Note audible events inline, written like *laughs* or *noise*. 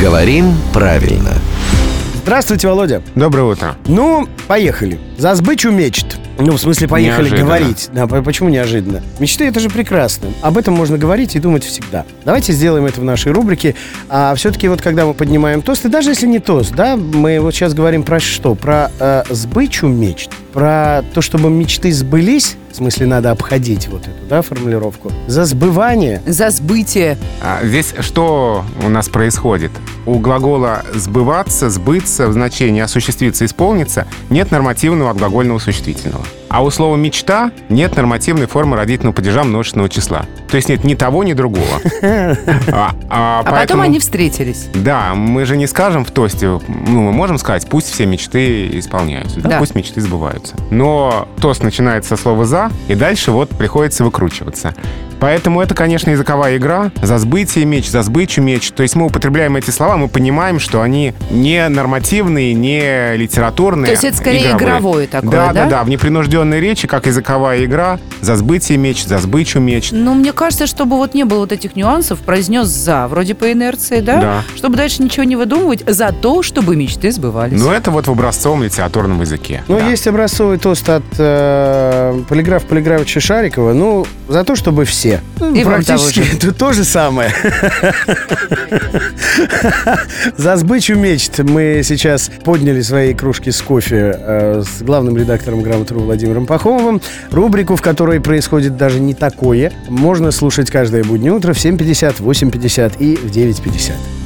Говорим правильно. Здравствуйте, Володя. Доброе утро. Ну, поехали. За сбычу мечт. Ну, в смысле, поехали Неожиданно. говорить. Да, по- почему неожиданно? Мечты — это же прекрасно. Об этом можно говорить и думать всегда. Давайте сделаем это в нашей рубрике. А все-таки вот когда мы поднимаем тост, и даже если не тост, да, мы вот сейчас говорим про что? Про э, сбычу мечт, про то, чтобы мечты сбылись, в смысле, надо обходить вот эту, да, формулировку, за сбывание. За сбытие. А здесь что у нас происходит? У глагола «сбываться», «сбыться» в значении «осуществиться», «исполниться» нет нормативного от глагольного существительного. А у слова «мечта» нет нормативной формы родительного падежа множественного числа. То есть нет ни того, ни другого. *laughs* А, а А потом поэтому- они встретились. Да, мы же не скажем в тосте, ну, мы можем сказать, пусть все мечты исполняются, да, Да. пусть мечты сбываются. Но тост начинается со слова «за», и дальше вот приходится выкручиваться. Поэтому это, конечно, языковая игра. За сбытие меч, за сбычу меч. То есть мы употребляем эти слова, мы понимаем, что они не нормативные, не литературные. То есть это скорее игровые. игровое такое, да? да? Да, да, в непринужденной речи, как языковая игра. За сбытие меч, за сбычу меч. Ну, мне кажется, чтобы вот не было вот этих нюансов, произнес «за», вроде по инерции, да? Да. Чтобы дальше ничего не выдумывать, за то, чтобы мечты сбывались. Но это вот в образцовом литературном языке. Ну, да. есть образцовый тост от э, полиграфа Полиграфовича Шарикова. Ну, за то, чтобы все. Ну, И Практически же. это то же самое. За сбычу мечт мы сейчас подняли свои кружки с кофе э, с главным редактором «Грамотру» Владимиром Пахомовым. Рубрику, в которой происходит даже не такое, можно слушать каждое буднее утро в 7.50, 8.50 и в 9.50.